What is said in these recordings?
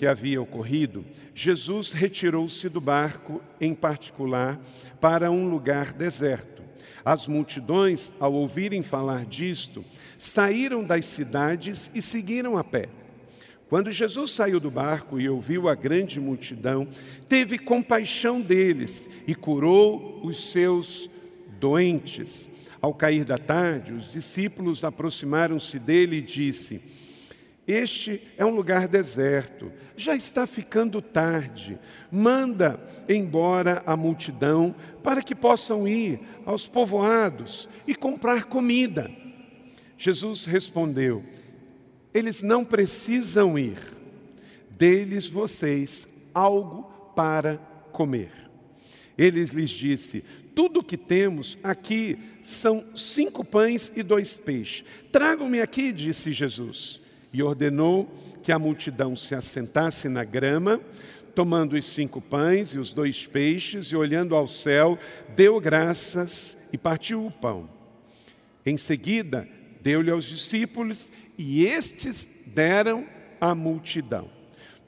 Que havia ocorrido, Jesus retirou-se do barco, em particular, para um lugar deserto. As multidões, ao ouvirem falar disto, saíram das cidades e seguiram a pé. Quando Jesus saiu do barco e ouviu a grande multidão, teve compaixão deles e curou os seus doentes. Ao cair da tarde, os discípulos aproximaram-se dele e disse: este é um lugar deserto, já está ficando tarde. Manda embora a multidão para que possam ir aos povoados e comprar comida. Jesus respondeu: Eles não precisam ir, deles vocês algo para comer. Ele lhes disse: Tudo o que temos aqui são cinco pães e dois peixes. Tragam-me aqui, disse Jesus e ordenou que a multidão se assentasse na grama, tomando os cinco pães e os dois peixes, e olhando ao céu, deu graças e partiu o pão. Em seguida, deu-lhe aos discípulos, e estes deram à multidão.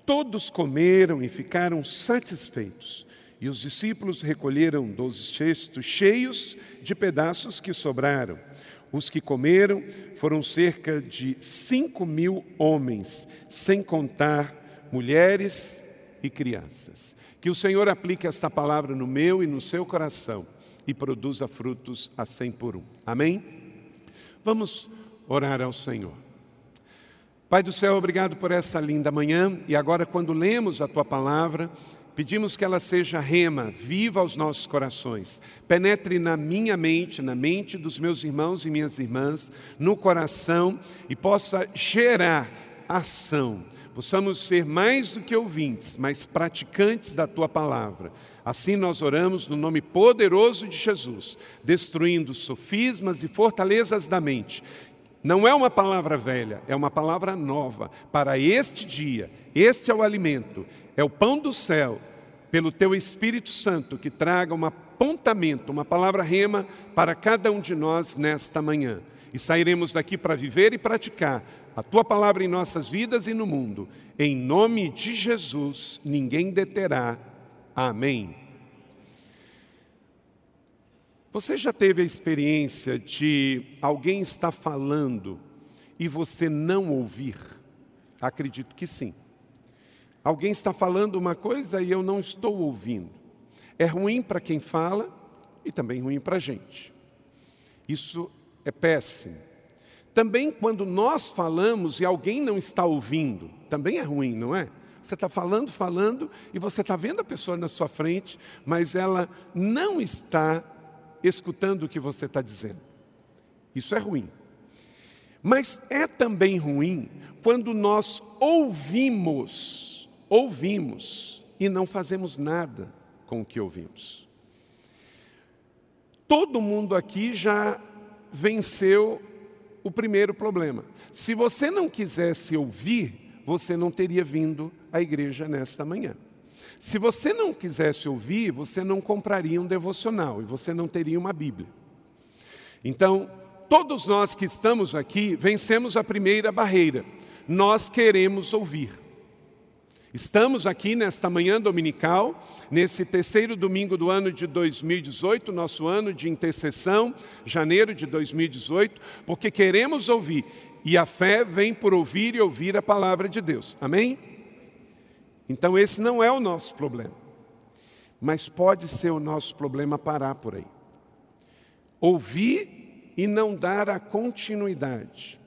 Todos comeram e ficaram satisfeitos. E os discípulos recolheram doze cestos cheios de pedaços que sobraram. Os que comeram foram cerca de cinco mil homens, sem contar mulheres e crianças. Que o Senhor aplique esta palavra no meu e no seu coração e produza frutos a cem por um. Amém? Vamos orar ao Senhor. Pai do céu, obrigado por essa linda manhã e agora, quando lemos a tua palavra, Pedimos que ela seja rema, viva aos nossos corações, penetre na minha mente, na mente dos meus irmãos e minhas irmãs, no coração e possa gerar ação. Possamos ser mais do que ouvintes, mas praticantes da tua palavra. Assim nós oramos no nome poderoso de Jesus, destruindo sofismas e fortalezas da mente. Não é uma palavra velha, é uma palavra nova para este dia. Este é o alimento é o pão do céu, pelo teu Espírito Santo, que traga um apontamento, uma palavra rema para cada um de nós nesta manhã. E sairemos daqui para viver e praticar a tua palavra em nossas vidas e no mundo. Em nome de Jesus, ninguém deterá. Amém. Você já teve a experiência de alguém estar falando e você não ouvir? Acredito que sim. Alguém está falando uma coisa e eu não estou ouvindo. É ruim para quem fala e também ruim para a gente. Isso é péssimo. Também quando nós falamos e alguém não está ouvindo, também é ruim, não é? Você está falando, falando, e você está vendo a pessoa na sua frente, mas ela não está escutando o que você está dizendo. Isso é ruim. Mas é também ruim quando nós ouvimos ouvimos e não fazemos nada com o que ouvimos. Todo mundo aqui já venceu o primeiro problema. Se você não quisesse ouvir, você não teria vindo à igreja nesta manhã. Se você não quisesse ouvir, você não compraria um devocional e você não teria uma Bíblia. Então, todos nós que estamos aqui vencemos a primeira barreira. Nós queremos ouvir. Estamos aqui nesta manhã dominical, nesse terceiro domingo do ano de 2018, nosso ano de intercessão, janeiro de 2018, porque queremos ouvir, e a fé vem por ouvir e ouvir a palavra de Deus. Amém? Então, esse não é o nosso problema, mas pode ser o nosso problema parar por aí. Ouvir e não dar a continuidade.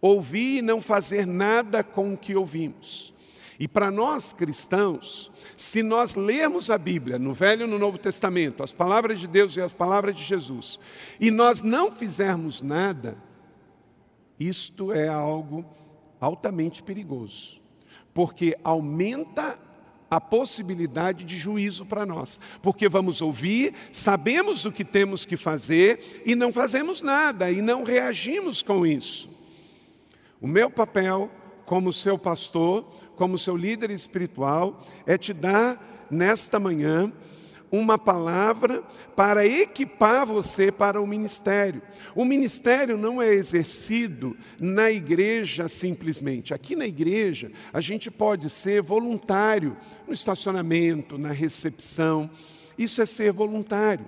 Ouvir e não fazer nada com o que ouvimos e para nós cristãos, se nós lermos a Bíblia, no Velho e no Novo Testamento, as palavras de Deus e as palavras de Jesus, e nós não fizermos nada, isto é algo altamente perigoso, porque aumenta a possibilidade de juízo para nós, porque vamos ouvir, sabemos o que temos que fazer e não fazemos nada e não reagimos com isso. O meu papel como seu pastor, como seu líder espiritual, é te dar nesta manhã uma palavra para equipar você para o ministério. O ministério não é exercido na igreja simplesmente. Aqui na igreja, a gente pode ser voluntário no estacionamento, na recepção. Isso é ser voluntário.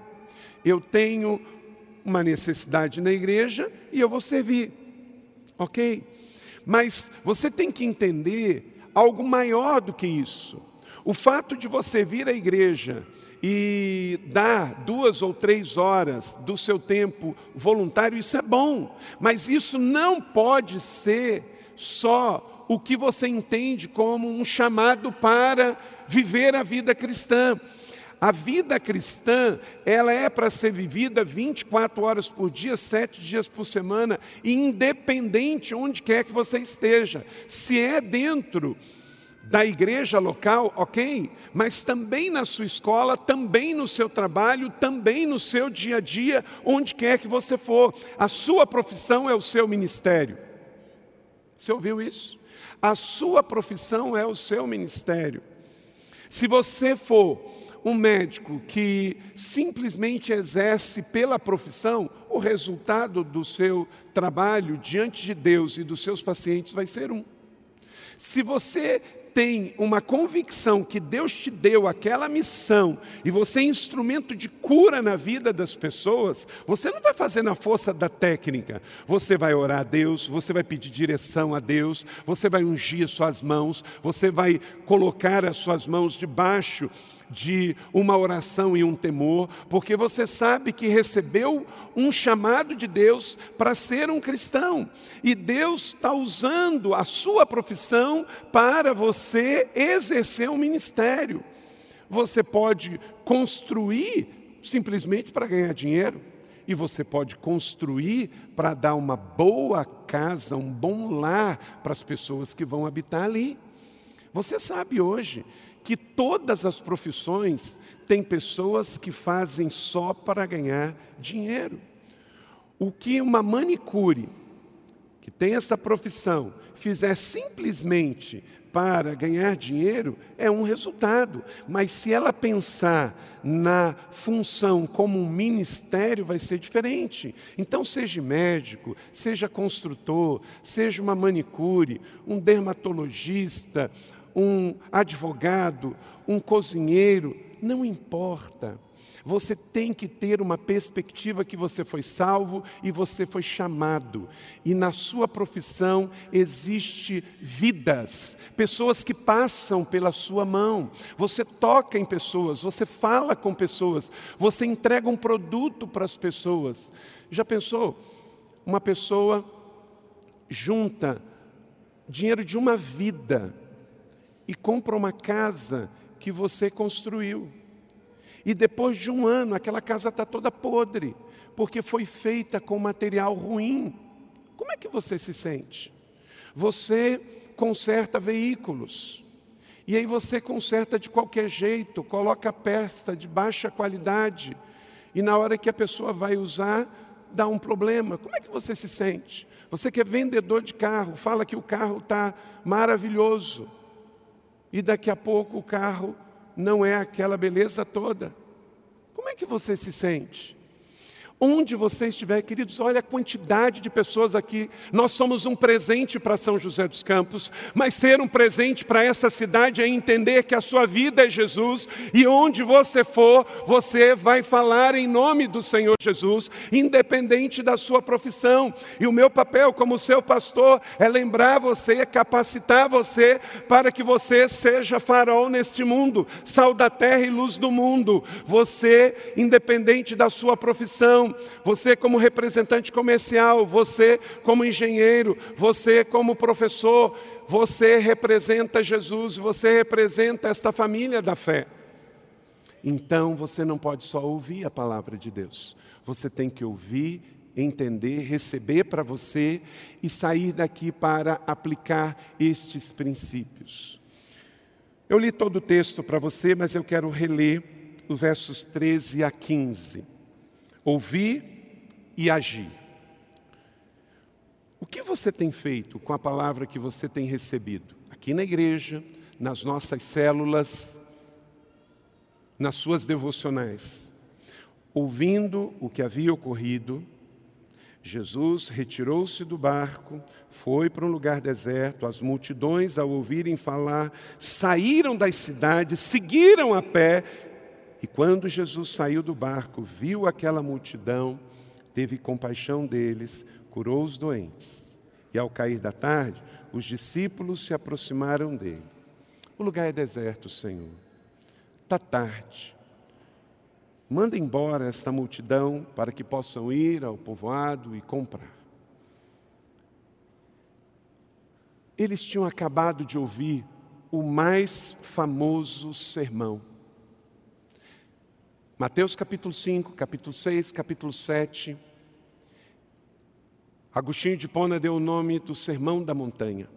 Eu tenho uma necessidade na igreja e eu vou servir. OK? Mas você tem que entender algo maior do que isso. O fato de você vir à igreja e dar duas ou três horas do seu tempo voluntário, isso é bom, mas isso não pode ser só o que você entende como um chamado para viver a vida cristã. A vida cristã, ela é para ser vivida 24 horas por dia, sete dias por semana, independente onde quer que você esteja. Se é dentro da igreja local, ok, mas também na sua escola, também no seu trabalho, também no seu dia a dia, onde quer que você for. A sua profissão é o seu ministério. Você ouviu isso? A sua profissão é o seu ministério. Se você for um médico que simplesmente exerce pela profissão, o resultado do seu trabalho diante de Deus e dos seus pacientes vai ser um. Se você tem uma convicção que Deus te deu aquela missão e você é instrumento de cura na vida das pessoas, você não vai fazer na força da técnica. Você vai orar a Deus, você vai pedir direção a Deus, você vai ungir suas mãos, você vai colocar as suas mãos debaixo de uma oração e um temor, porque você sabe que recebeu um chamado de Deus para ser um cristão, e Deus está usando a sua profissão para você exercer um ministério. Você pode construir simplesmente para ganhar dinheiro, e você pode construir para dar uma boa casa, um bom lar para as pessoas que vão habitar ali. Você sabe hoje que todas as profissões têm pessoas que fazem só para ganhar dinheiro. O que uma manicure, que tem essa profissão, fizer simplesmente para ganhar dinheiro, é um resultado. Mas se ela pensar na função como um ministério, vai ser diferente. Então, seja médico, seja construtor, seja uma manicure, um dermatologista, um advogado, um cozinheiro, não importa. Você tem que ter uma perspectiva que você foi salvo e você foi chamado. E na sua profissão existe vidas, pessoas que passam pela sua mão. Você toca em pessoas, você fala com pessoas, você entrega um produto para as pessoas. Já pensou? Uma pessoa junta dinheiro de uma vida e compra uma casa que você construiu. E depois de um ano, aquela casa está toda podre, porque foi feita com material ruim. Como é que você se sente? Você conserta veículos. E aí você conserta de qualquer jeito, coloca peça de baixa qualidade. E na hora que a pessoa vai usar, dá um problema. Como é que você se sente? Você que é vendedor de carro, fala que o carro está maravilhoso e daqui a pouco o carro não é aquela beleza toda. Como é que você se sente? Onde você estiver, queridos, olha a quantidade de pessoas aqui. Nós somos um presente para São José dos Campos, mas ser um presente para essa cidade é entender que a sua vida é Jesus e onde você for, você vai falar em nome do Senhor Jesus, independente da sua profissão. E o meu papel como seu pastor é lembrar você, é capacitar você para que você seja farol neste mundo, sal da terra e luz do mundo. Você, independente da sua profissão, você como representante comercial, você como engenheiro, você como professor, você representa Jesus, você representa esta família da fé. Então você não pode só ouvir a palavra de Deus, você tem que ouvir, entender, receber para você e sair daqui para aplicar estes princípios. Eu li todo o texto para você, mas eu quero reler os versos 13 a 15. Ouvir e agir. O que você tem feito com a palavra que você tem recebido? Aqui na igreja, nas nossas células, nas suas devocionais. Ouvindo o que havia ocorrido, Jesus retirou-se do barco, foi para um lugar deserto. As multidões, ao ouvirem falar, saíram das cidades, seguiram a pé. E quando Jesus saiu do barco, viu aquela multidão, teve compaixão deles, curou os doentes. E ao cair da tarde, os discípulos se aproximaram dele. O lugar é deserto, Senhor. Está tarde. Manda embora esta multidão para que possam ir ao povoado e comprar. Eles tinham acabado de ouvir o mais famoso sermão. Mateus capítulo 5, capítulo 6, capítulo 7. Agostinho de Pona deu o nome do Sermão da Montanha.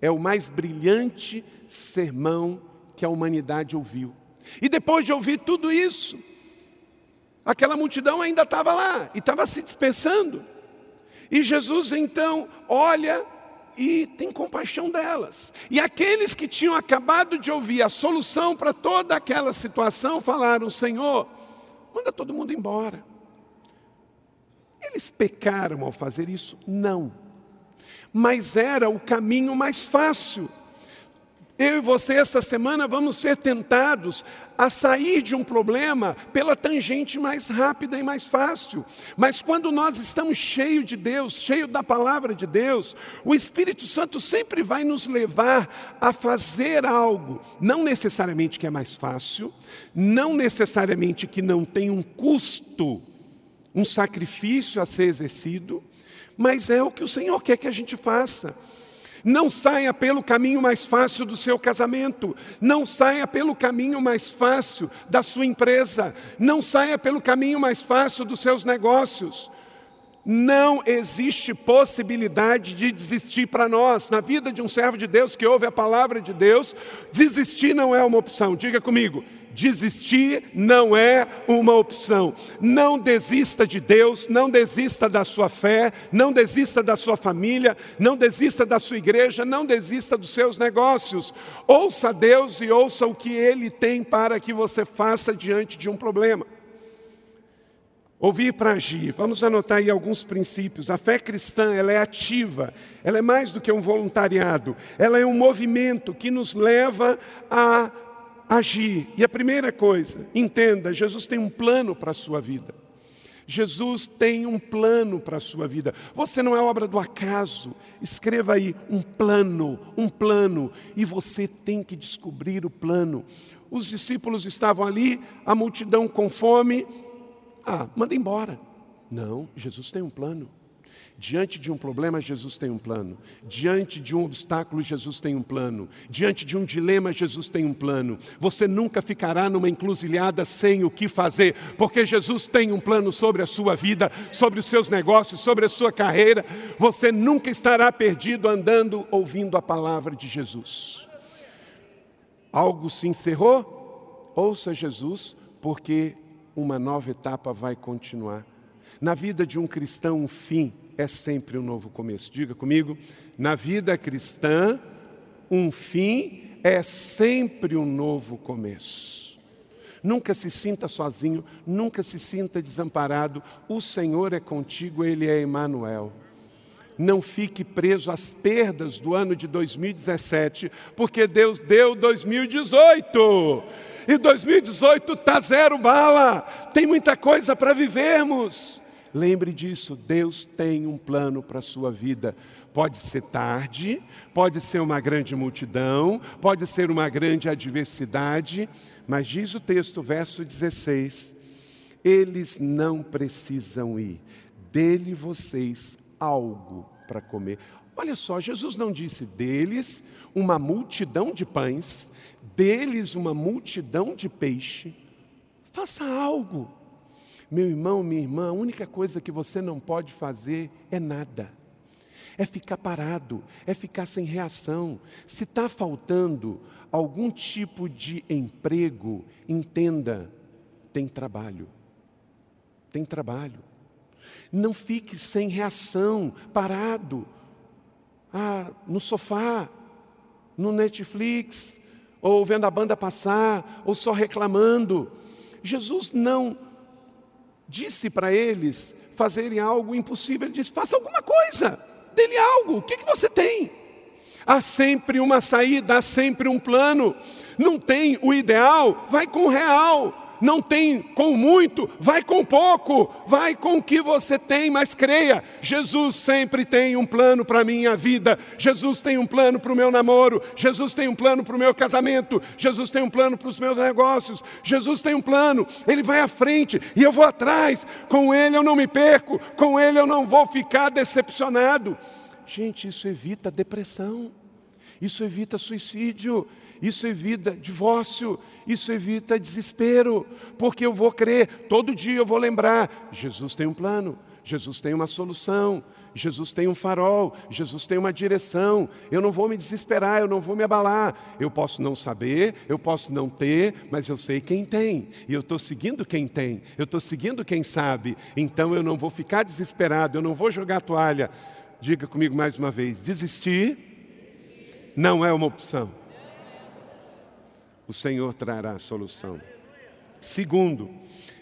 É o mais brilhante sermão que a humanidade ouviu. E depois de ouvir tudo isso, Aquela multidão ainda estava lá e estava se dispersando. E Jesus então olha e tem compaixão delas. E aqueles que tinham acabado de ouvir a solução para toda aquela situação falaram: Senhor, manda todo mundo embora. Eles pecaram ao fazer isso? Não. Mas era o caminho mais fácil. Eu e você, essa semana, vamos ser tentados a sair de um problema pela tangente mais rápida e mais fácil. Mas quando nós estamos cheios de Deus, cheios da palavra de Deus, o Espírito Santo sempre vai nos levar a fazer algo, não necessariamente que é mais fácil, não necessariamente que não tem um custo, um sacrifício a ser exercido, mas é o que o Senhor quer que a gente faça. Não saia pelo caminho mais fácil do seu casamento, não saia pelo caminho mais fácil da sua empresa, não saia pelo caminho mais fácil dos seus negócios. Não existe possibilidade de desistir para nós. Na vida de um servo de Deus que ouve a palavra de Deus, desistir não é uma opção. Diga comigo, Desistir não é uma opção. Não desista de Deus, não desista da sua fé, não desista da sua família, não desista da sua igreja, não desista dos seus negócios. Ouça Deus e ouça o que Ele tem para que você faça diante de um problema. Ouvir para agir. Vamos anotar aí alguns princípios. A fé cristã, ela é ativa. Ela é mais do que um voluntariado. Ela é um movimento que nos leva a agir. E a primeira coisa, entenda: Jesus tem um plano para a sua vida. Jesus tem um plano para a sua vida. Você não é obra do acaso. Escreva aí um plano, um plano, e você tem que descobrir o plano. Os discípulos estavam ali, a multidão com fome. Ah, manda embora. Não, Jesus tem um plano. Diante de um problema, Jesus tem um plano. Diante de um obstáculo, Jesus tem um plano. Diante de um dilema, Jesus tem um plano. Você nunca ficará numa encruzilhada sem o que fazer, porque Jesus tem um plano sobre a sua vida, sobre os seus negócios, sobre a sua carreira. Você nunca estará perdido andando ouvindo a palavra de Jesus. Algo se encerrou? Ouça Jesus, porque uma nova etapa vai continuar. Na vida de um cristão, um fim é sempre um novo começo. Diga comigo, na vida cristã, um fim é sempre um novo começo. Nunca se sinta sozinho, nunca se sinta desamparado. O Senhor é contigo, Ele é Emmanuel. Não fique preso às perdas do ano de 2017, porque Deus deu 2018. E 2018 está zero bala. Tem muita coisa para vivermos. Lembre disso, Deus tem um plano para a sua vida. Pode ser tarde, pode ser uma grande multidão, pode ser uma grande adversidade, mas diz o texto, verso 16: eles não precisam ir, dele vocês algo para comer. Olha só, Jesus não disse deles uma multidão de pães, deles uma multidão de peixe. Faça algo. Meu irmão, minha irmã, a única coisa que você não pode fazer é nada. é ficar parado, é ficar sem reação. Se está faltando algum tipo de emprego, entenda, tem trabalho. Tem trabalho. Não fique sem reação, parado, ah, no sofá, no Netflix, ou vendo a banda passar, ou só reclamando. Jesus não disse para eles fazerem algo impossível, ele disse: faça alguma coisa, dê-lhe algo, o que, que você tem? Há sempre uma saída, há sempre um plano. Não tem o ideal, vai com o real não tem com muito, vai com pouco, vai com o que você tem, mas creia, Jesus sempre tem um plano para a minha vida, Jesus tem um plano para o meu namoro, Jesus tem um plano para o meu casamento, Jesus tem um plano para os meus negócios, Jesus tem um plano, Ele vai à frente e eu vou atrás, com Ele eu não me perco, com Ele eu não vou ficar decepcionado. Gente, isso evita depressão, isso evita suicídio, isso evita divórcio, isso evita desespero, porque eu vou crer, todo dia eu vou lembrar: Jesus tem um plano, Jesus tem uma solução, Jesus tem um farol, Jesus tem uma direção. Eu não vou me desesperar, eu não vou me abalar. Eu posso não saber, eu posso não ter, mas eu sei quem tem. E eu estou seguindo quem tem, eu estou seguindo quem sabe. Então eu não vou ficar desesperado, eu não vou jogar a toalha. Diga comigo mais uma vez: desistir não é uma opção o Senhor trará a solução. Segundo,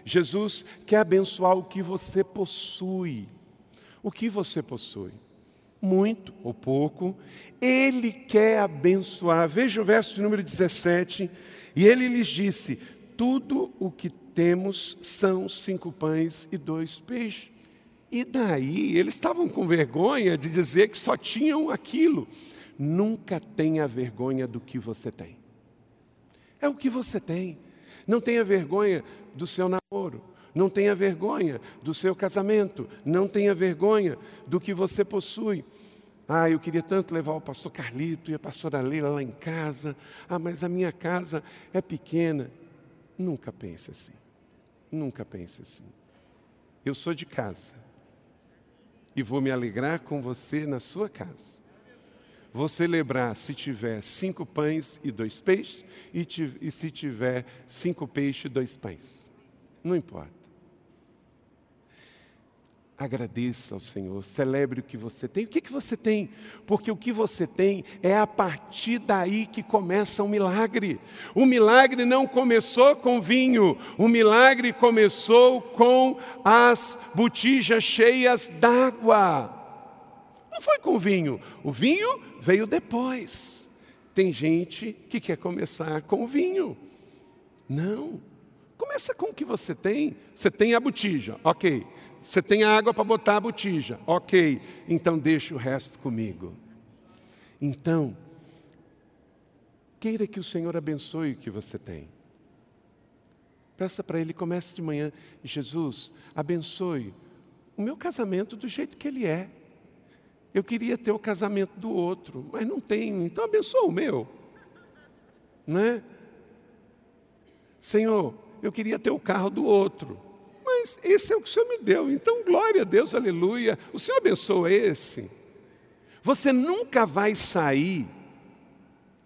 Jesus quer abençoar o que você possui. O que você possui? Muito ou pouco, Ele quer abençoar. Veja o verso de número 17. E ele lhes disse: Tudo o que temos são cinco pães e dois peixes. E daí eles estavam com vergonha de dizer que só tinham aquilo. Nunca tenha vergonha do que você tem. É o que você tem. Não tenha vergonha do seu namoro. Não tenha vergonha do seu casamento. Não tenha vergonha do que você possui. Ah, eu queria tanto levar o pastor Carlito e a pastora Leila lá em casa. Ah, mas a minha casa é pequena. Nunca pense assim. Nunca pense assim. Eu sou de casa. E vou me alegrar com você na sua casa. Vou celebrar se tiver cinco pães e dois peixes, e, e se tiver cinco peixes e dois pães. Não importa. Agradeça ao Senhor, celebre o que você tem. O que, que você tem? Porque o que você tem é a partir daí que começa o um milagre. O milagre não começou com vinho, o milagre começou com as botijas cheias d'água. Não foi com vinho. O vinho veio depois. Tem gente que quer começar com o vinho. Não. Começa com o que você tem. Você tem a botija, ok. Você tem a água para botar a botija, ok. Então deixa o resto comigo. Então, queira que o Senhor abençoe o que você tem. Peça para Ele, comece de manhã. Jesus, abençoe o meu casamento do jeito que ele é. Eu queria ter o casamento do outro, mas não tenho, então abençoa o meu. Né? Senhor, eu queria ter o carro do outro, mas esse é o que o Senhor me deu, então glória a Deus, aleluia. O Senhor abençoa esse. Você nunca vai sair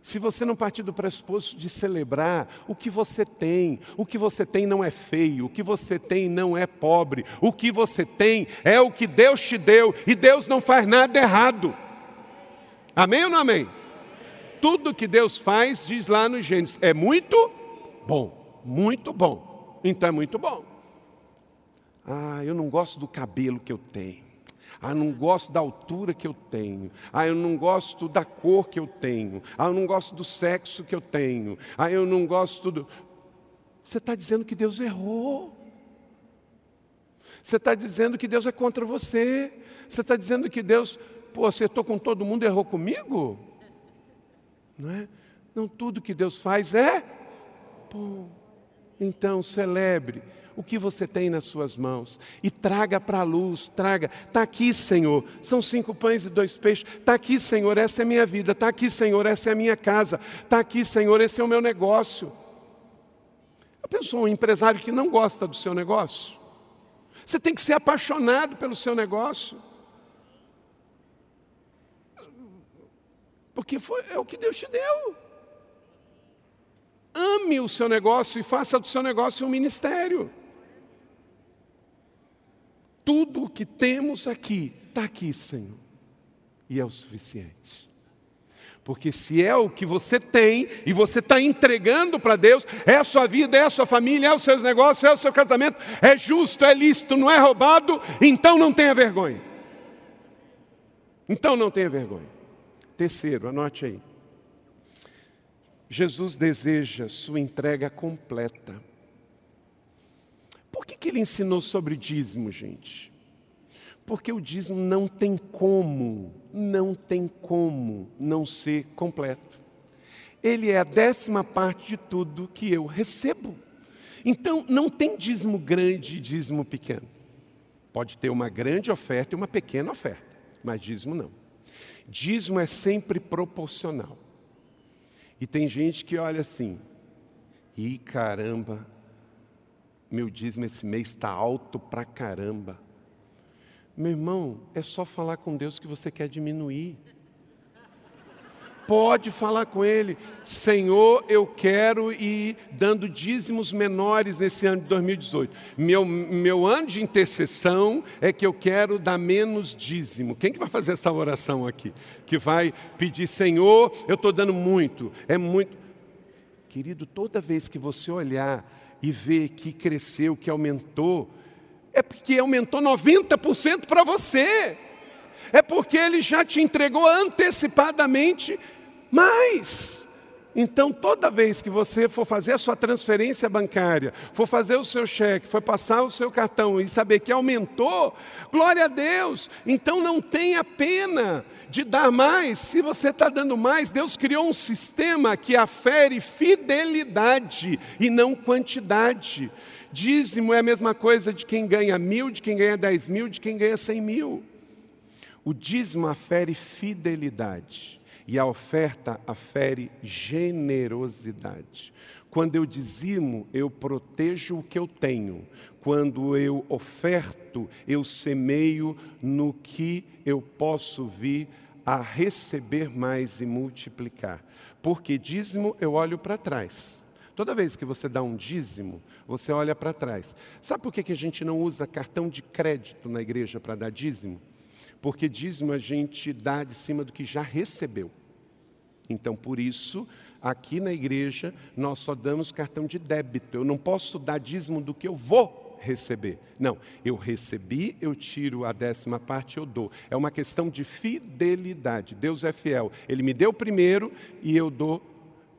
se você não partir do pressuposto de celebrar o que você tem, o que você tem não é feio, o que você tem não é pobre, o que você tem é o que Deus te deu e Deus não faz nada errado. Amém ou não amém? Tudo que Deus faz, diz lá no Gênesis, é muito bom, muito bom. Então é muito bom. Ah, eu não gosto do cabelo que eu tenho. Ah, eu não gosto da altura que eu tenho. Ah, eu não gosto da cor que eu tenho. Ah, eu não gosto do sexo que eu tenho. Ah, eu não gosto do. Você está dizendo que Deus errou. Você está dizendo que Deus é contra você. Você está dizendo que Deus, pô, acertou com todo mundo e errou comigo? Não é? Não, tudo que Deus faz é bom. Então, celebre o que você tem nas suas mãos e traga para a luz, traga. Está aqui, Senhor, são cinco pães e dois peixes. Está aqui, Senhor, essa é a minha vida. Está aqui, Senhor, essa é a minha casa. Está aqui, Senhor, esse é o meu negócio. Eu penso um empresário que não gosta do seu negócio. Você tem que ser apaixonado pelo seu negócio. Porque foi, é o que Deus te deu. Ame o seu negócio e faça do seu negócio um ministério. Tudo o que temos aqui está aqui, Senhor, e é o suficiente. Porque se é o que você tem e você está entregando para Deus, é a sua vida, é a sua família, é os seus negócios, é o seu casamento, é justo, é lícito, não é roubado, então não tenha vergonha. Então não tenha vergonha. Terceiro, anote aí. Jesus deseja sua entrega completa. Por que, que ele ensinou sobre dízimo, gente? Porque o dízimo não tem como, não tem como não ser completo. Ele é a décima parte de tudo que eu recebo. Então, não tem dízimo grande e dízimo pequeno. Pode ter uma grande oferta e uma pequena oferta, mas dízimo não. Dízimo é sempre proporcional. E tem gente que olha assim, e caramba, meu dízimo esse mês está alto pra caramba. Meu irmão, é só falar com Deus que você quer diminuir pode falar com Ele: Senhor, eu quero ir dando dízimos menores nesse ano de 2018. Meu, meu ano de intercessão é que eu quero dar menos dízimo. Quem que vai fazer essa oração aqui? Que vai pedir: Senhor, eu estou dando muito, é muito. Querido, toda vez que você olhar e ver que cresceu, que aumentou, é porque aumentou 90% para você. É porque ele já te entregou antecipadamente mais. Então, toda vez que você for fazer a sua transferência bancária, for fazer o seu cheque, for passar o seu cartão e saber que aumentou, glória a Deus. Então, não tenha pena de dar mais. Se você está dando mais, Deus criou um sistema que afere fidelidade e não quantidade. Dízimo é a mesma coisa de quem ganha mil, de quem ganha dez mil, de quem ganha cem mil. O dízimo afere fidelidade. E a oferta afere generosidade. Quando eu dizimo, eu protejo o que eu tenho. Quando eu oferto, eu semeio no que eu posso vir a receber mais e multiplicar. Porque dízimo eu olho para trás. Toda vez que você dá um dízimo, você olha para trás. Sabe por que, a gente não usa cartão de crédito na igreja para dar dízimo? Porque dízimo a gente dá de cima do que já recebeu. Então, por isso, aqui na igreja, nós só damos cartão de débito. Eu não posso dar dízimo do que eu vou receber. Não, eu recebi, eu tiro a décima parte, eu dou. É uma questão de fidelidade. Deus é fiel. Ele me deu primeiro e eu dou.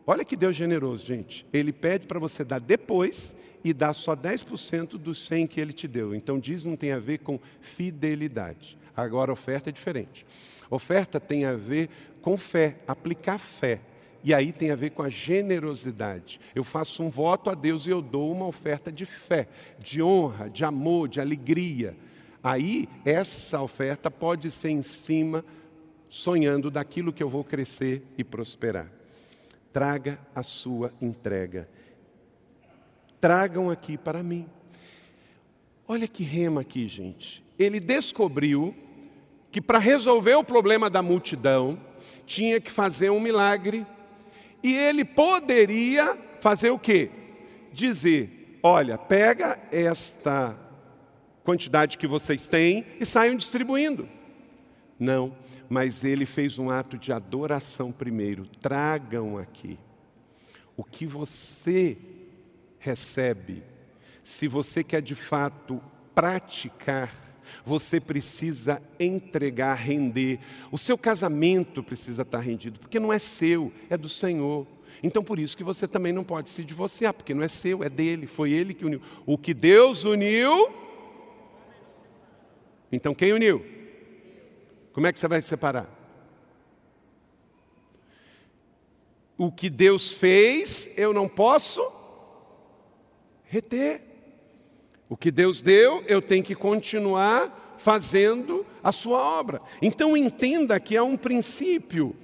Olha que Deus generoso, gente. Ele pede para você dar depois e dá só 10% dos 100 que ele te deu. Então, dízimo tem a ver com fidelidade. Agora, oferta é diferente. Oferta tem a ver com fé, aplicar fé. E aí tem a ver com a generosidade. Eu faço um voto a Deus e eu dou uma oferta de fé, de honra, de amor, de alegria. Aí essa oferta pode ser em cima, sonhando daquilo que eu vou crescer e prosperar. Traga a sua entrega. Tragam aqui para mim. Olha que rema aqui, gente. Ele descobriu que para resolver o problema da multidão, tinha que fazer um milagre. E ele poderia fazer o quê? Dizer: olha, pega esta quantidade que vocês têm e saiam distribuindo. Não, mas ele fez um ato de adoração primeiro. Tragam aqui. O que você recebe, se você quer de fato praticar você precisa entregar, render. O seu casamento precisa estar rendido, porque não é seu, é do Senhor. Então por isso que você também não pode se divorciar, porque não é seu, é dele, foi ele que uniu. O que Deus uniu. Então quem uniu? Como é que você vai separar? O que Deus fez, eu não posso reter. O que Deus deu, eu tenho que continuar fazendo a sua obra. Então entenda que há um princípio.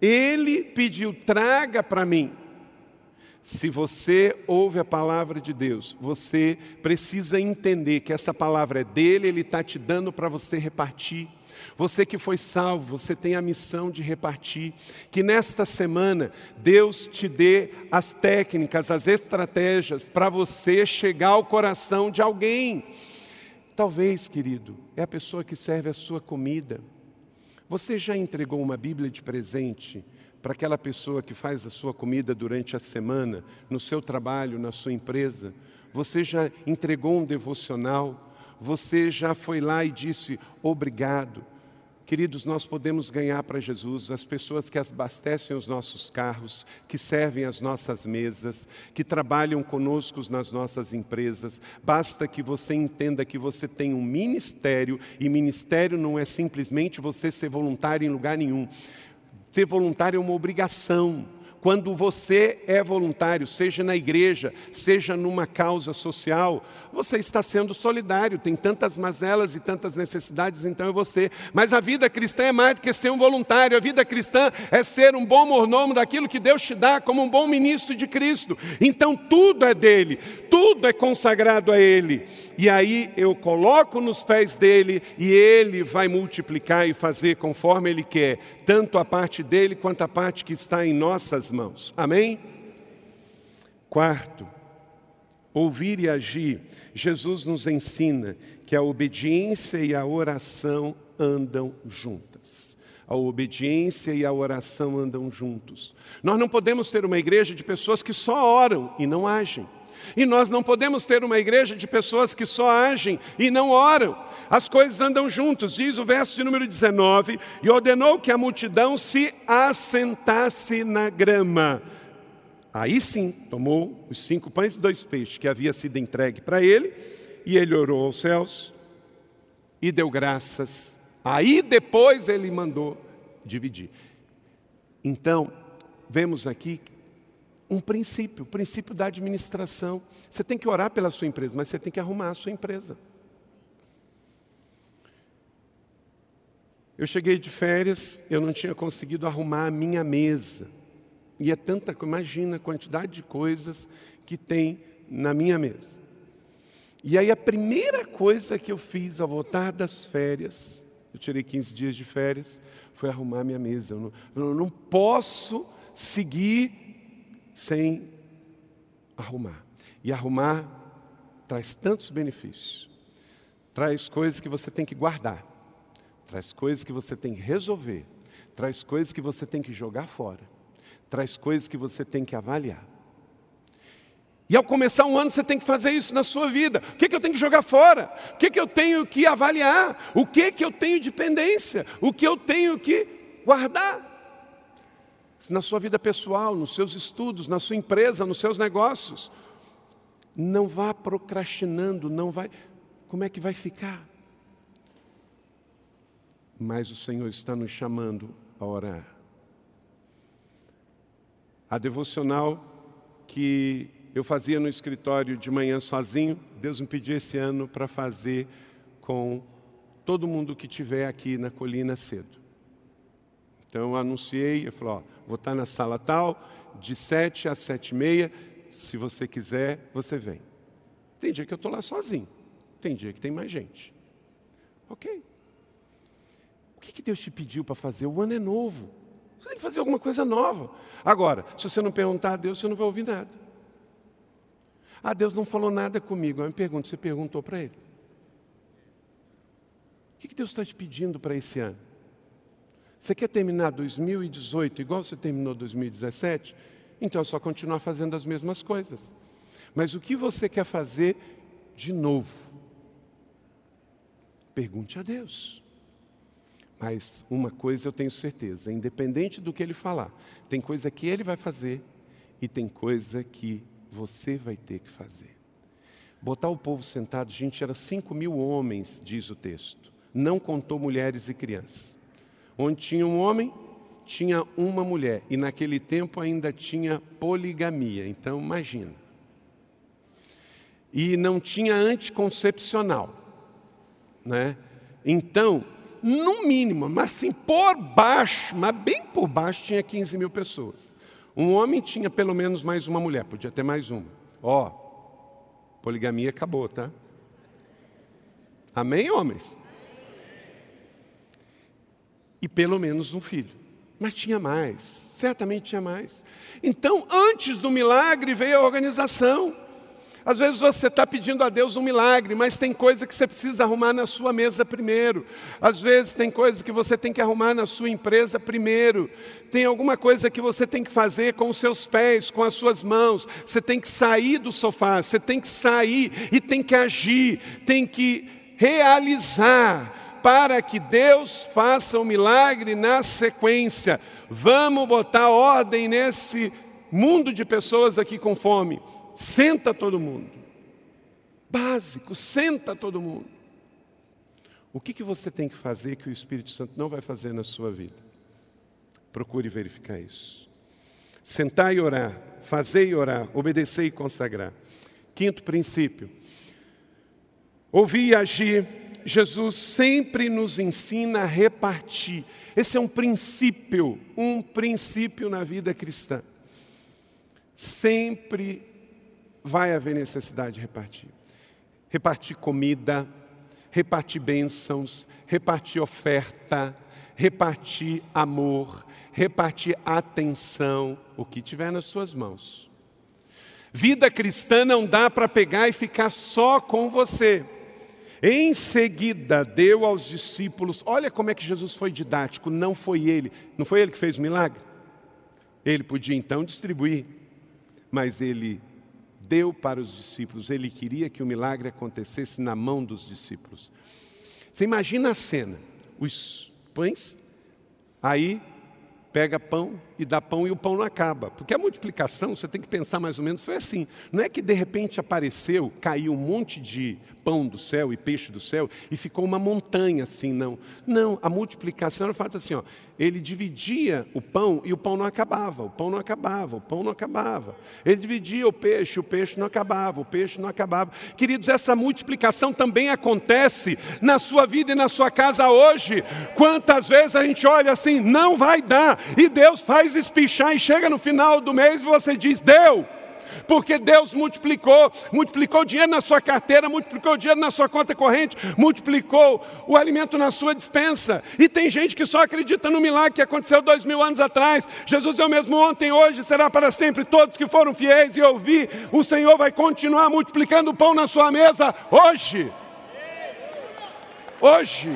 Ele pediu: traga para mim. Se você ouve a palavra de Deus, você precisa entender que essa palavra é dele, ele está te dando para você repartir. Você que foi salvo, você tem a missão de repartir. Que nesta semana Deus te dê as técnicas, as estratégias para você chegar ao coração de alguém. Talvez, querido, é a pessoa que serve a sua comida. Você já entregou uma Bíblia de presente para aquela pessoa que faz a sua comida durante a semana, no seu trabalho, na sua empresa? Você já entregou um devocional? Você já foi lá e disse obrigado? Queridos, nós podemos ganhar para Jesus as pessoas que abastecem os nossos carros, que servem as nossas mesas, que trabalham conosco nas nossas empresas. Basta que você entenda que você tem um ministério, e ministério não é simplesmente você ser voluntário em lugar nenhum. Ser voluntário é uma obrigação. Quando você é voluntário, seja na igreja, seja numa causa social, você está sendo solidário, tem tantas mazelas e tantas necessidades, então é você. Mas a vida cristã é mais do que ser um voluntário, a vida cristã é ser um bom mordomo daquilo que Deus te dá como um bom ministro de Cristo. Então tudo é dele, tudo é consagrado a ele. E aí eu coloco nos pés dele e ele vai multiplicar e fazer conforme ele quer, tanto a parte dele quanto a parte que está em nossas mãos. Amém? Quarto, ouvir e agir Jesus nos ensina que a obediência e a oração andam juntas. A obediência e a oração andam juntos. Nós não podemos ter uma igreja de pessoas que só oram e não agem. E nós não podemos ter uma igreja de pessoas que só agem e não oram. As coisas andam juntos, diz o verso de número 19: e ordenou que a multidão se assentasse na grama. Aí sim, tomou os cinco pães e dois peixes que havia sido entregue para ele, e ele orou aos céus e deu graças. Aí depois ele mandou dividir. Então, vemos aqui um princípio, o princípio da administração. Você tem que orar pela sua empresa, mas você tem que arrumar a sua empresa. Eu cheguei de férias, eu não tinha conseguido arrumar a minha mesa. E é tanta, imagina a quantidade de coisas que tem na minha mesa. E aí a primeira coisa que eu fiz ao voltar das férias, eu tirei 15 dias de férias, foi arrumar minha mesa. Eu não, eu não posso seguir sem arrumar. E arrumar traz tantos benefícios. Traz coisas que você tem que guardar. Traz coisas que você tem que resolver. Traz coisas que você tem que jogar fora traz coisas que você tem que avaliar. E ao começar um ano, você tem que fazer isso na sua vida. O que, que eu tenho que jogar fora? O que, que eu tenho que avaliar? O que, que eu tenho de pendência? O que eu tenho que guardar? Na sua vida pessoal, nos seus estudos, na sua empresa, nos seus negócios. Não vá procrastinando, não vai. Como é que vai ficar? Mas o Senhor está nos chamando a orar. A devocional que eu fazia no escritório de manhã sozinho, Deus me pediu esse ano para fazer com todo mundo que tiver aqui na colina cedo. Então eu anunciei, eu falei, ó, vou estar na sala tal, de sete às sete e meia, se você quiser, você vem. Tem dia que eu estou lá sozinho, tem dia que tem mais gente. Ok. O que, que Deus te pediu para fazer? O ano é novo. Você tem que fazer alguma coisa nova. Agora, se você não perguntar a Deus, você não vai ouvir nada. Ah, Deus não falou nada comigo. Eu me pergunto, você perguntou para Ele? O que Deus está te pedindo para esse ano? Você quer terminar 2018 igual você terminou 2017? Então é só continuar fazendo as mesmas coisas. Mas o que você quer fazer de novo? Pergunte a Deus. Mas uma coisa eu tenho certeza, independente do que ele falar, tem coisa que ele vai fazer e tem coisa que você vai ter que fazer. Botar o povo sentado, gente, era cinco mil homens, diz o texto. Não contou mulheres e crianças. Onde tinha um homem, tinha uma mulher. E naquele tempo ainda tinha poligamia. Então, imagina. E não tinha anticoncepcional. Né? Então, no mínimo, mas assim, por baixo, mas bem por baixo, tinha 15 mil pessoas. Um homem tinha pelo menos mais uma mulher, podia ter mais uma. Ó, poligamia acabou, tá? Amém, homens? e pelo menos um filho. Mas tinha mais, certamente tinha mais. Então, antes do milagre veio a organização. Às vezes você está pedindo a Deus um milagre, mas tem coisa que você precisa arrumar na sua mesa primeiro. Às vezes tem coisa que você tem que arrumar na sua empresa primeiro. Tem alguma coisa que você tem que fazer com os seus pés, com as suas mãos. Você tem que sair do sofá, você tem que sair e tem que agir, tem que realizar para que Deus faça o um milagre na sequência. Vamos botar ordem nesse mundo de pessoas aqui com fome. Senta todo mundo. Básico, senta todo mundo. O que, que você tem que fazer que o Espírito Santo não vai fazer na sua vida? Procure verificar isso. Sentar e orar, fazer e orar, obedecer e consagrar. Quinto princípio. Ouvir e agir. Jesus sempre nos ensina a repartir. Esse é um princípio, um princípio na vida cristã. Sempre vai haver necessidade de repartir. Repartir comida, repartir bênçãos, repartir oferta, repartir amor, repartir atenção, o que tiver nas suas mãos. Vida cristã não dá para pegar e ficar só com você. Em seguida, deu aos discípulos, olha como é que Jesus foi didático, não foi ele, não foi ele que fez o milagre? Ele podia então distribuir, mas ele deu para os discípulos, ele queria que o milagre acontecesse na mão dos discípulos. Você imagina a cena: os pães, aí pega pão e dá pão e o pão não acaba. Porque a multiplicação, você tem que pensar mais ou menos, foi assim. Não é que de repente apareceu, caiu um monte de pão do céu e peixe do céu e ficou uma montanha assim, não. Não, a multiplicação era o fato assim, ó, ele dividia o pão e o pão não acabava, o pão não acabava, o pão não acabava. Ele dividia o peixe, o peixe não acabava, o peixe não acabava. Queridos, essa multiplicação também acontece na sua vida e na sua casa hoje. Quantas vezes a gente olha assim, não vai dar, e Deus faz espichar e chega no final do mês e você diz: deu porque Deus multiplicou, multiplicou dinheiro na sua carteira, multiplicou dinheiro na sua conta corrente, multiplicou o alimento na sua dispensa. E tem gente que só acredita no milagre que aconteceu dois mil anos atrás. Jesus é o mesmo ontem, hoje, será para sempre. Todos que foram fiéis e ouvir, o Senhor vai continuar multiplicando o pão na sua mesa hoje. Hoje,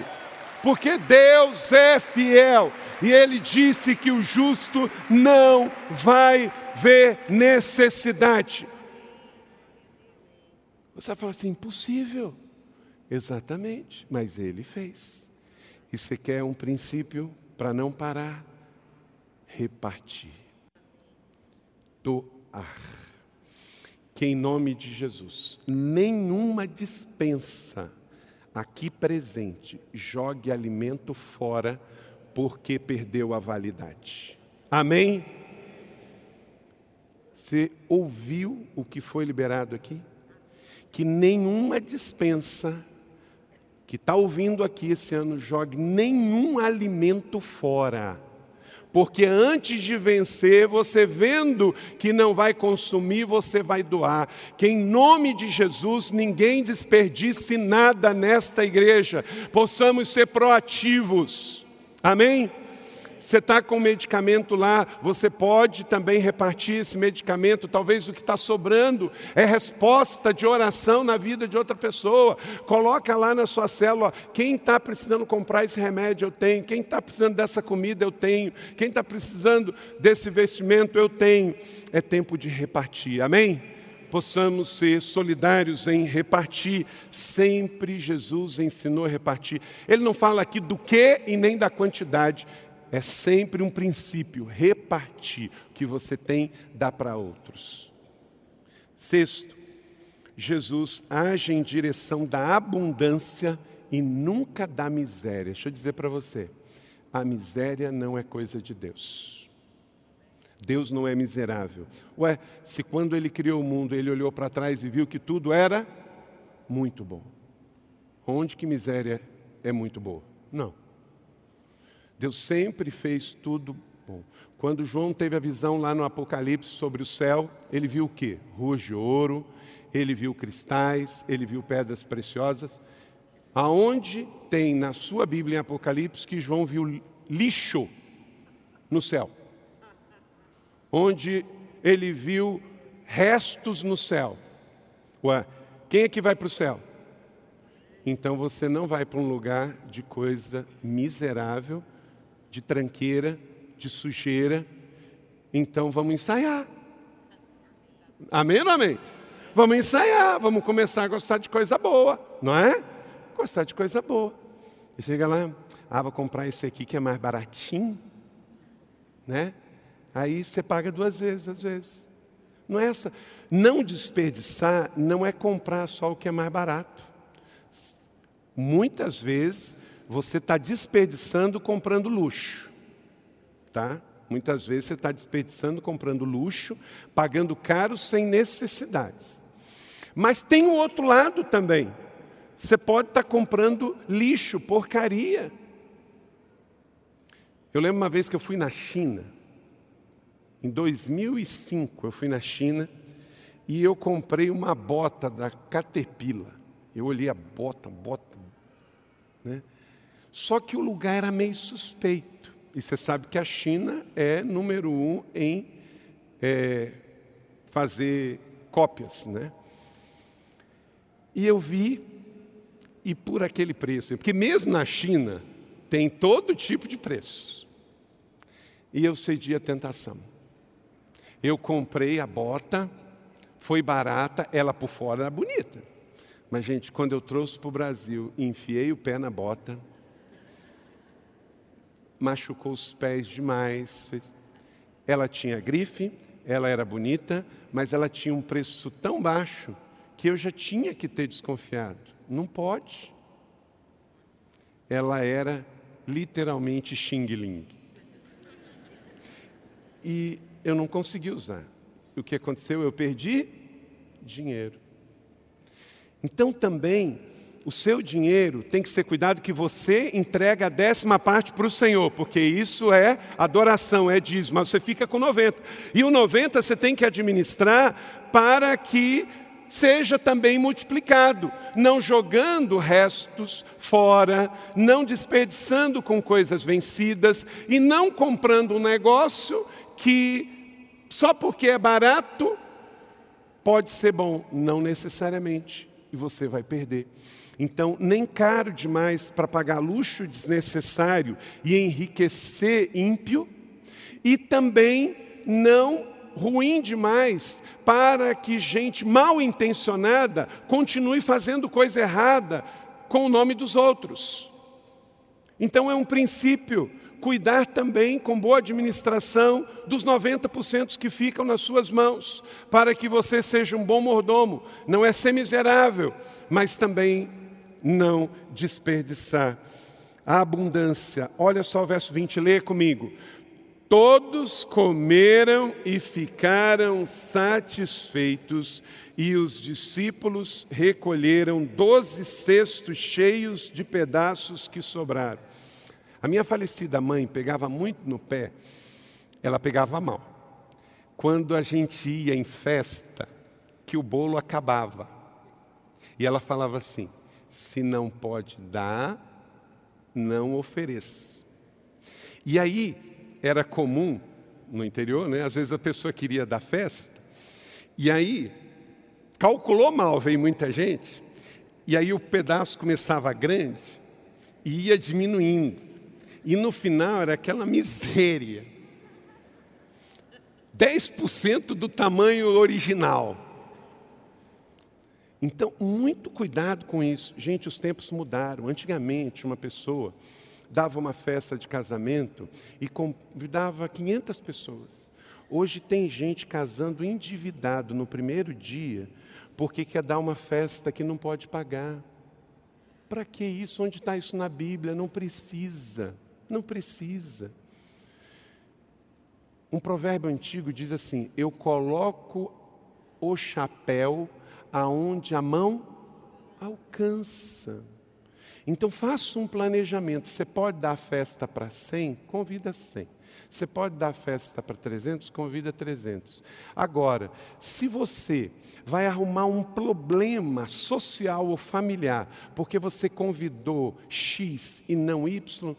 porque Deus é fiel e Ele disse que o justo não vai vê necessidade. Você vai falar assim: impossível. Exatamente, mas ele fez. E você quer um princípio para não parar? Repartir. Doar. Que em nome de Jesus, nenhuma dispensa aqui presente jogue alimento fora porque perdeu a validade. Amém? Você ouviu o que foi liberado aqui? Que nenhuma dispensa que está ouvindo aqui esse ano jogue nenhum alimento fora. Porque antes de vencer, você vendo que não vai consumir, você vai doar. Que em nome de Jesus ninguém desperdice nada nesta igreja. Possamos ser proativos. Amém? Você está com medicamento lá, você pode também repartir esse medicamento. Talvez o que está sobrando é resposta de oração na vida de outra pessoa. Coloca lá na sua célula: quem está precisando comprar esse remédio, eu tenho. Quem está precisando dessa comida, eu tenho. Quem está precisando desse vestimento, eu tenho. É tempo de repartir. Amém? Possamos ser solidários em repartir. Sempre Jesus ensinou a repartir. Ele não fala aqui do que e nem da quantidade. É sempre um princípio, repartir o que você tem, dá para outros. Sexto, Jesus age em direção da abundância e nunca da miséria. Deixa eu dizer para você, a miséria não é coisa de Deus. Deus não é miserável. Ué, se quando ele criou o mundo, ele olhou para trás e viu que tudo era muito bom. Onde que miséria é muito boa? Não. Deus sempre fez tudo bom. Quando João teve a visão lá no Apocalipse sobre o céu, ele viu o quê? Ruas de ouro, ele viu cristais, ele viu pedras preciosas. Aonde tem na sua Bíblia em Apocalipse que João viu lixo no céu. Onde ele viu restos no céu. Ué, quem é que vai para o céu? Então você não vai para um lugar de coisa miserável, de tranqueira, de sujeira. Então vamos ensaiar. Amém ou amém? Vamos ensaiar, vamos começar a gostar de coisa boa, não é? Gostar de coisa boa. E chega lá, ah, vou comprar esse aqui que é mais baratinho, né? Aí você paga duas vezes, às vezes. Não é essa. Não desperdiçar não é comprar só o que é mais barato. Muitas vezes você está desperdiçando comprando luxo, tá? Muitas vezes você está desperdiçando comprando luxo, pagando caro sem necessidades. Mas tem o outro lado também. Você pode estar tá comprando lixo, porcaria. Eu lembro uma vez que eu fui na China, em 2005, eu fui na China e eu comprei uma bota da Caterpillar. Eu olhei a bota, bota, né? Só que o lugar era meio suspeito. E você sabe que a China é número um em é, fazer cópias, né? E eu vi, e por aquele preço, porque mesmo na China tem todo tipo de preço. E eu cedi a tentação. Eu comprei a bota, foi barata, ela por fora era bonita. Mas, gente, quando eu trouxe para o Brasil, enfiei o pé na bota, machucou os pés demais. Ela tinha grife, ela era bonita, mas ela tinha um preço tão baixo que eu já tinha que ter desconfiado. Não pode. Ela era literalmente Xing Ling. E eu não consegui usar. O que aconteceu? Eu perdi dinheiro. Então também o seu dinheiro tem que ser cuidado que você entrega a décima parte para o Senhor, porque isso é adoração, é dízimo, mas você fica com 90. E o 90 você tem que administrar para que seja também multiplicado, não jogando restos fora, não desperdiçando com coisas vencidas e não comprando um negócio que só porque é barato pode ser bom, não necessariamente, e você vai perder. Então, nem caro demais para pagar luxo desnecessário e enriquecer ímpio, e também não ruim demais para que gente mal intencionada continue fazendo coisa errada com o nome dos outros. Então, é um princípio cuidar também com boa administração dos 90% que ficam nas suas mãos, para que você seja um bom mordomo, não é ser miserável, mas também não desperdiçar. A abundância, olha só o verso 20, lê comigo. Todos comeram e ficaram satisfeitos, e os discípulos recolheram doze cestos cheios de pedaços que sobraram. A minha falecida mãe pegava muito no pé, ela pegava mal. Quando a gente ia em festa, que o bolo acabava. E ela falava assim: se não pode dar, não ofereça. E aí era comum no interior, né? Às vezes a pessoa queria dar festa, e aí calculou mal, veio muita gente, e aí o pedaço começava grande e ia diminuindo. E no final era aquela miséria. 10% do tamanho original. Então, muito cuidado com isso. Gente, os tempos mudaram. Antigamente, uma pessoa dava uma festa de casamento e convidava 500 pessoas. Hoje tem gente casando endividado no primeiro dia porque quer dar uma festa que não pode pagar. Para que isso? Onde está isso na Bíblia? Não precisa. Não precisa. Um provérbio antigo diz assim: Eu coloco o chapéu aonde a mão alcança. Então faça um planejamento. Você pode dar festa para 100? Convida 100. Você pode dar festa para 300? Convida 300. Agora, se você vai arrumar um problema social ou familiar porque você convidou X e não Y,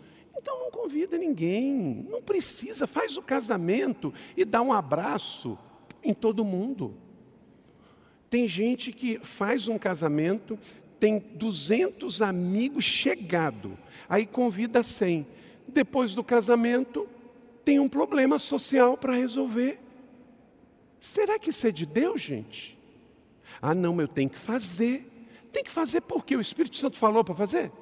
convida ninguém, não precisa, faz o casamento e dá um abraço em todo mundo. Tem gente que faz um casamento, tem 200 amigos chegado, aí convida 100. Depois do casamento, tem um problema social para resolver. Será que isso é de Deus, gente? Ah, não, eu tenho que fazer. Tem que fazer porque o Espírito Santo falou para fazer?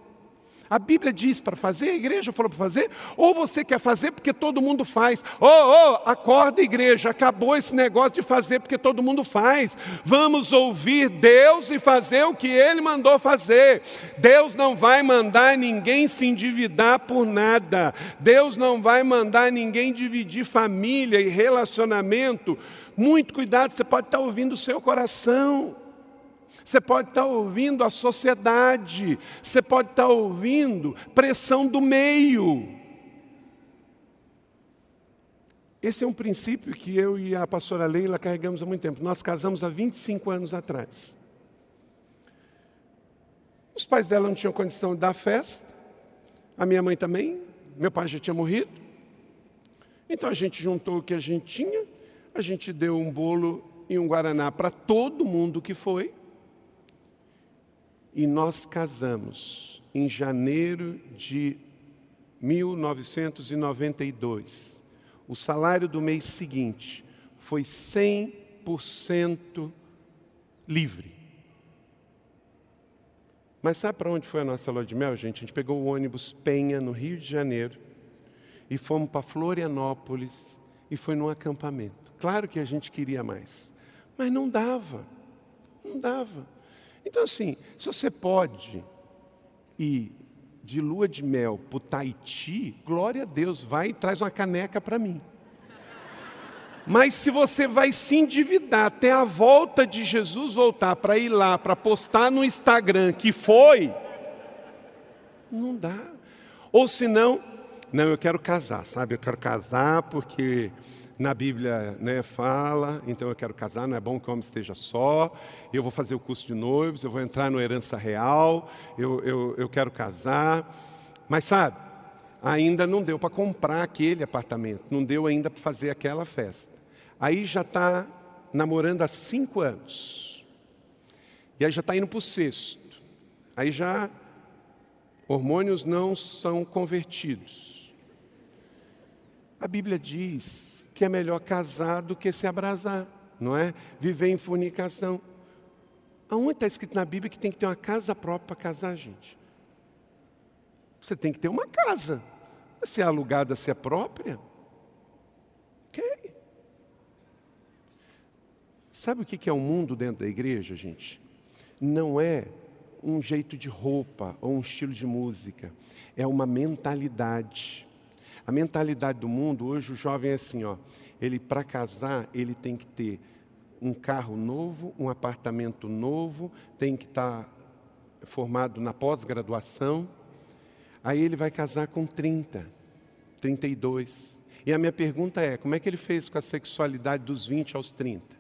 A Bíblia diz para fazer, a igreja falou para fazer, ou você quer fazer porque todo mundo faz. Ô, oh, oh, acorda, igreja, acabou esse negócio de fazer porque todo mundo faz. Vamos ouvir Deus e fazer o que Ele mandou fazer. Deus não vai mandar ninguém se endividar por nada. Deus não vai mandar ninguém dividir família e relacionamento. Muito cuidado, você pode estar ouvindo o seu coração. Você pode estar ouvindo a sociedade, você pode estar ouvindo pressão do meio. Esse é um princípio que eu e a pastora Leila carregamos há muito tempo. Nós casamos há 25 anos atrás. Os pais dela não tinham condição de dar festa, a minha mãe também, meu pai já tinha morrido. Então a gente juntou o que a gente tinha, a gente deu um bolo e um guaraná para todo mundo que foi. E nós casamos em janeiro de 1992. O salário do mês seguinte foi 100% livre. Mas sabe para onde foi a nossa lua de mel, gente? A gente pegou o ônibus Penha, no Rio de Janeiro, e fomos para Florianópolis, e foi num acampamento. Claro que a gente queria mais, mas não dava, não dava. Então, assim, se você pode ir de lua de mel para o Tahiti, glória a Deus, vai e traz uma caneca para mim. Mas se você vai se endividar até a volta de Jesus voltar para ir lá, para postar no Instagram que foi, não dá. Ou se não, não, eu quero casar, sabe? Eu quero casar porque na Bíblia né, fala, então eu quero casar, não é bom que o homem esteja só, eu vou fazer o curso de noivos, eu vou entrar no herança real, eu, eu, eu quero casar. Mas sabe, ainda não deu para comprar aquele apartamento, não deu ainda para fazer aquela festa. Aí já está namorando há cinco anos, e aí já está indo para o sexto, aí já hormônios não são convertidos. A Bíblia diz que é melhor casar do que se abrasar, não é? Viver em fornicação. Aonde está escrito na Bíblia que tem que ter uma casa própria para casar, gente? Você tem que ter uma casa. Se é alugada, se é própria. Ok. Sabe o que é o um mundo dentro da igreja, gente? Não é um jeito de roupa ou um estilo de música. É uma mentalidade. A mentalidade do mundo, hoje o jovem é assim, ó, ele para casar, ele tem que ter um carro novo, um apartamento novo, tem que estar tá formado na pós-graduação. Aí ele vai casar com 30, 32. E a minha pergunta é: como é que ele fez com a sexualidade dos 20 aos 30?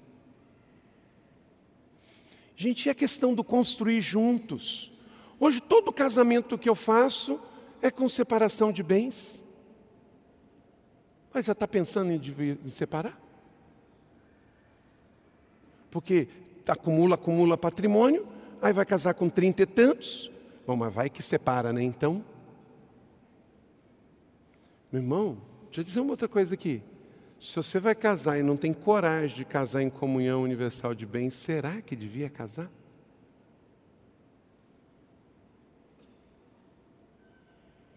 Gente, é questão do construir juntos. Hoje, todo casamento que eu faço é com separação de bens. Mas já está pensando em, separar? Porque acumula, acumula patrimônio, aí vai casar com trinta e tantos. Bom, mas vai que separa, né? Então. Meu irmão, deixa eu dizer uma outra coisa aqui. Se você vai casar e não tem coragem de casar em comunhão universal de bens, será que devia casar?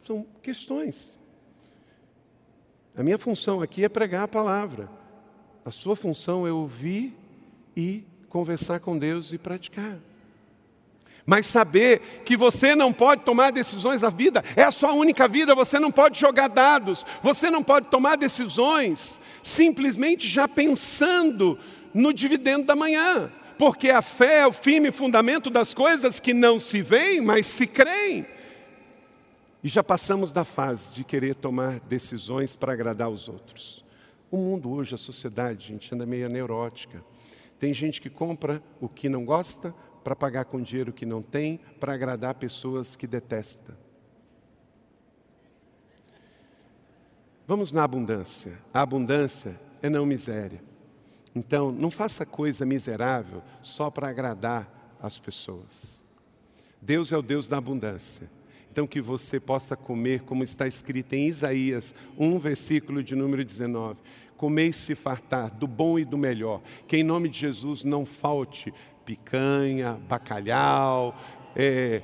São questões. A minha função aqui é pregar a palavra. A sua função é ouvir e conversar com Deus e praticar. Mas saber que você não pode tomar decisões na vida, é a sua única vida, você não pode jogar dados, você não pode tomar decisões simplesmente já pensando no dividendo da manhã, porque a fé é o firme fundamento das coisas que não se veem, mas se creem. E já passamos da fase de querer tomar decisões para agradar os outros. O mundo hoje, a sociedade, gente, anda meio neurótica. Tem gente que compra o que não gosta para pagar com dinheiro que não tem, para agradar pessoas que detesta. Vamos na abundância. A abundância é não miséria. Então, não faça coisa miserável só para agradar as pessoas. Deus é o Deus da abundância. Então, que você possa comer, como está escrito em Isaías 1, versículo de número 19: Comer e se fartar do bom e do melhor. Que em nome de Jesus não falte picanha, bacalhau, é,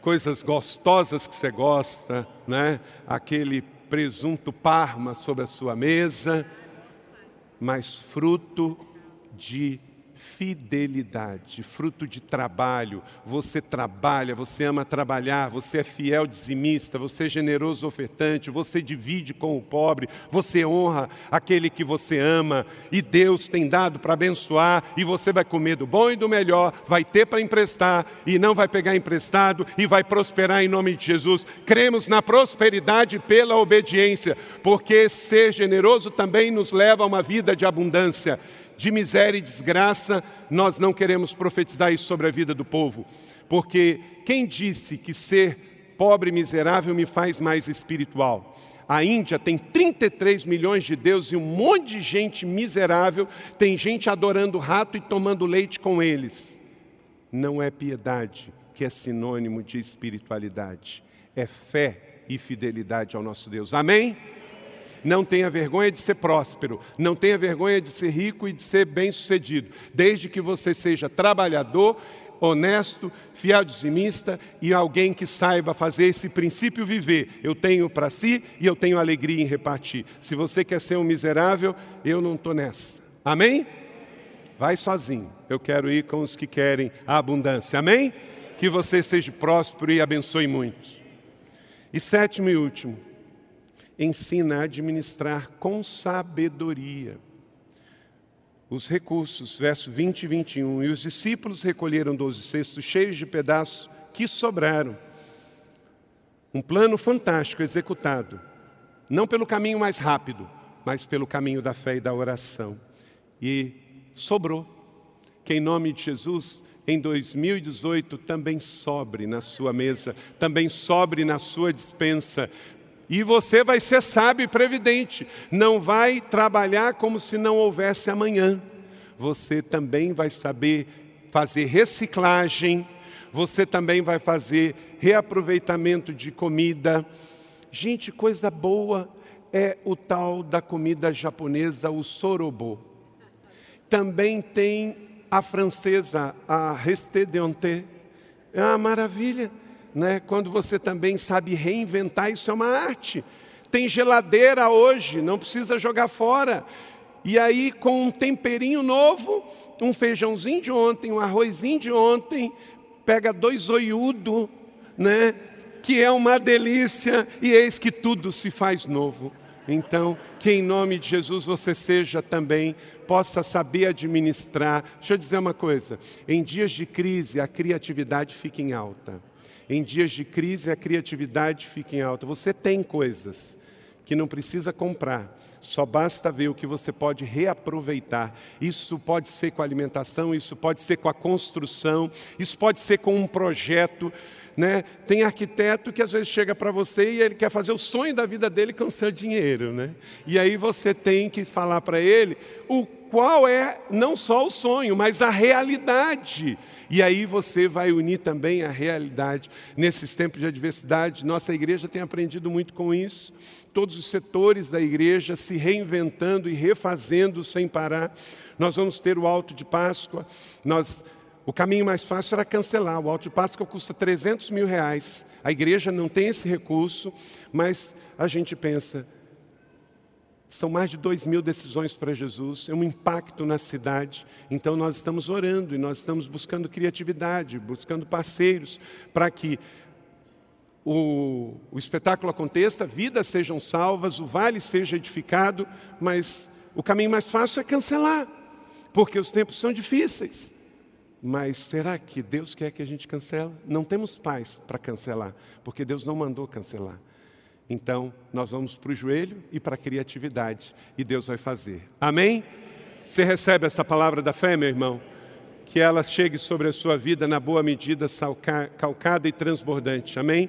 coisas gostosas que você gosta, né? aquele presunto parma sobre a sua mesa, mas fruto de fidelidade, fruto de trabalho. Você trabalha, você ama trabalhar, você é fiel dizimista, você é generoso ofertante, você divide com o pobre, você honra aquele que você ama e Deus tem dado para abençoar e você vai comer do bom e do melhor, vai ter para emprestar e não vai pegar emprestado e vai prosperar em nome de Jesus. Cremos na prosperidade pela obediência, porque ser generoso também nos leva a uma vida de abundância de miséria e desgraça, nós não queremos profetizar isso sobre a vida do povo, porque quem disse que ser pobre e miserável me faz mais espiritual? A Índia tem 33 milhões de deuses e um monte de gente miserável, tem gente adorando rato e tomando leite com eles. Não é piedade que é sinônimo de espiritualidade, é fé e fidelidade ao nosso Deus. Amém? Não tenha vergonha de ser próspero, não tenha vergonha de ser rico e de ser bem-sucedido, desde que você seja trabalhador, honesto, fiel dizimista e alguém que saiba fazer esse princípio viver. Eu tenho para si e eu tenho alegria em repartir. Se você quer ser um miserável, eu não estou nessa. Amém? Vai sozinho. Eu quero ir com os que querem a abundância. Amém? Que você seja próspero e abençoe muitos. E sétimo e último, ensina a administrar com sabedoria os recursos, verso 20 e 21. E os discípulos recolheram doze cestos cheios de pedaços que sobraram. Um plano fantástico executado, não pelo caminho mais rápido, mas pelo caminho da fé e da oração. E sobrou. Que em nome de Jesus, em 2018 também sobre na sua mesa, também sobre na sua dispensa, e você vai ser sábio e previdente. Não vai trabalhar como se não houvesse amanhã. Você também vai saber fazer reciclagem. Você também vai fazer reaproveitamento de comida. Gente, coisa boa é o tal da comida japonesa, o sorobo. Também tem a francesa, a resté de É uma maravilha né? quando você também sabe reinventar, isso é uma arte. Tem geladeira hoje, não precisa jogar fora. E aí, com um temperinho novo, um feijãozinho de ontem, um arrozinho de ontem, pega dois oiudo, né? Que é uma delícia, e eis que tudo se faz novo. Então, que em nome de Jesus você seja também, possa saber administrar. Deixa eu dizer uma coisa: em dias de crise, a criatividade fica em alta. Em dias de crise, a criatividade fica em alta. Você tem coisas que não precisa comprar, só basta ver o que você pode reaproveitar. Isso pode ser com a alimentação, isso pode ser com a construção, isso pode ser com um projeto. Né? Tem arquiteto que às vezes chega para você e ele quer fazer o sonho da vida dele com seu dinheiro. Né? E aí você tem que falar para ele o qual é não só o sonho, mas a realidade e aí você vai unir também a realidade nesses tempos de adversidade. Nossa igreja tem aprendido muito com isso. Todos os setores da igreja se reinventando e refazendo sem parar. Nós vamos ter o alto de Páscoa. Nós, o caminho mais fácil era cancelar. O alto de Páscoa custa 300 mil reais. A igreja não tem esse recurso, mas a gente pensa, são mais de dois mil decisões para Jesus, é um impacto na cidade. Então nós estamos orando e nós estamos buscando criatividade, buscando parceiros para que o, o espetáculo aconteça, vidas sejam salvas, o vale seja edificado, mas o caminho mais fácil é cancelar, porque os tempos são difíceis. Mas será que Deus quer que a gente cancela? Não temos paz para cancelar, porque Deus não mandou cancelar. Então, nós vamos para o joelho e para a criatividade, e Deus vai fazer. Amém? Você recebe essa palavra da fé, meu irmão? Que ela chegue sobre a sua vida na boa medida, calcada e transbordante. Amém?